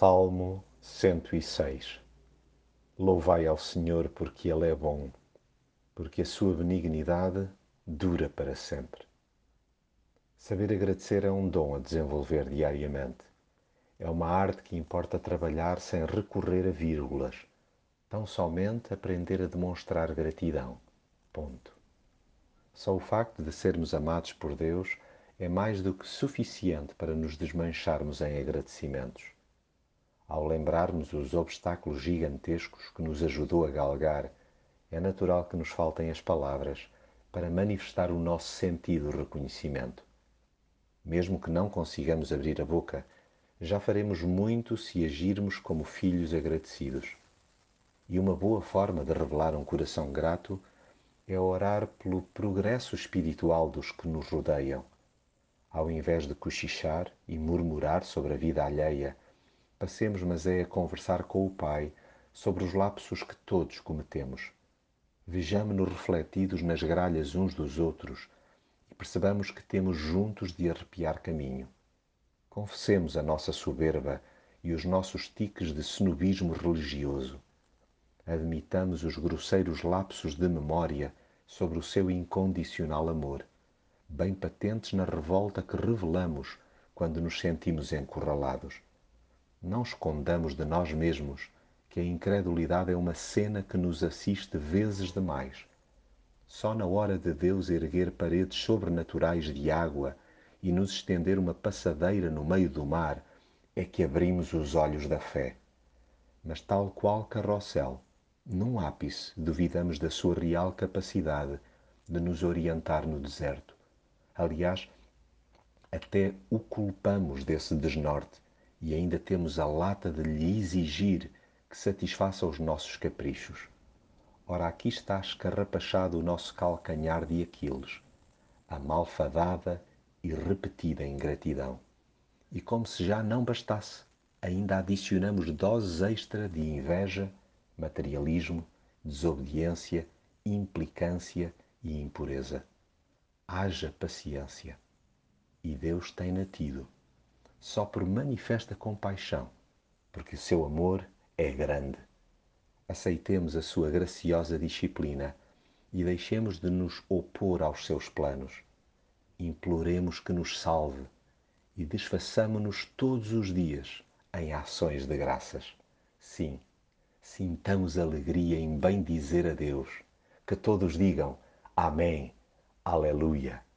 Salmo 106 Louvai ao Senhor porque Ele é bom, porque a sua benignidade dura para sempre. Saber agradecer é um dom a desenvolver diariamente. É uma arte que importa trabalhar sem recorrer a vírgulas, tão somente aprender a demonstrar gratidão. Ponto. Só o facto de sermos amados por Deus é mais do que suficiente para nos desmancharmos em agradecimentos. Ao lembrarmos os obstáculos gigantescos que nos ajudou a galgar, é natural que nos faltem as palavras para manifestar o nosso sentido reconhecimento. Mesmo que não consigamos abrir a boca, já faremos muito se agirmos como filhos agradecidos. E uma boa forma de revelar um coração grato é orar pelo progresso espiritual dos que nos rodeiam. Ao invés de cochichar e murmurar sobre a vida alheia, passemos, mas é a conversar com o Pai sobre os lapsos que todos cometemos. Vejamo-nos refletidos nas gralhas uns dos outros e percebamos que temos juntos de arrepiar caminho. Confessemos a nossa soberba e os nossos tiques de cenobismo religioso. Admitamos os grosseiros lapsos de memória sobre o seu incondicional amor, bem patentes na revolta que revelamos quando nos sentimos encurralados não escondamos de nós mesmos que a incredulidade é uma cena que nos assiste vezes demais. Só na hora de Deus erguer paredes sobrenaturais de água e nos estender uma passadeira no meio do mar é que abrimos os olhos da fé. Mas, tal qual carrossel, num ápice duvidamos da sua real capacidade de nos orientar no deserto. Aliás, até o culpamos desse desnorte e ainda temos a lata de lhe exigir que satisfaça os nossos caprichos. Ora, aqui está escarrapachado o nosso calcanhar de Aquiles, a malfadada e repetida ingratidão. E como se já não bastasse, ainda adicionamos doses extra de inveja, materialismo, desobediência, implicância e impureza. Haja paciência. E Deus tem-na tido só por manifesta compaixão, porque o seu amor é grande. Aceitemos a sua graciosa disciplina e deixemos de nos opor aos seus planos. Imploremos que nos salve e desfaçamo-nos todos os dias em ações de graças. Sim, sintamos alegria em bem dizer a Deus, que todos digam Amém, Aleluia.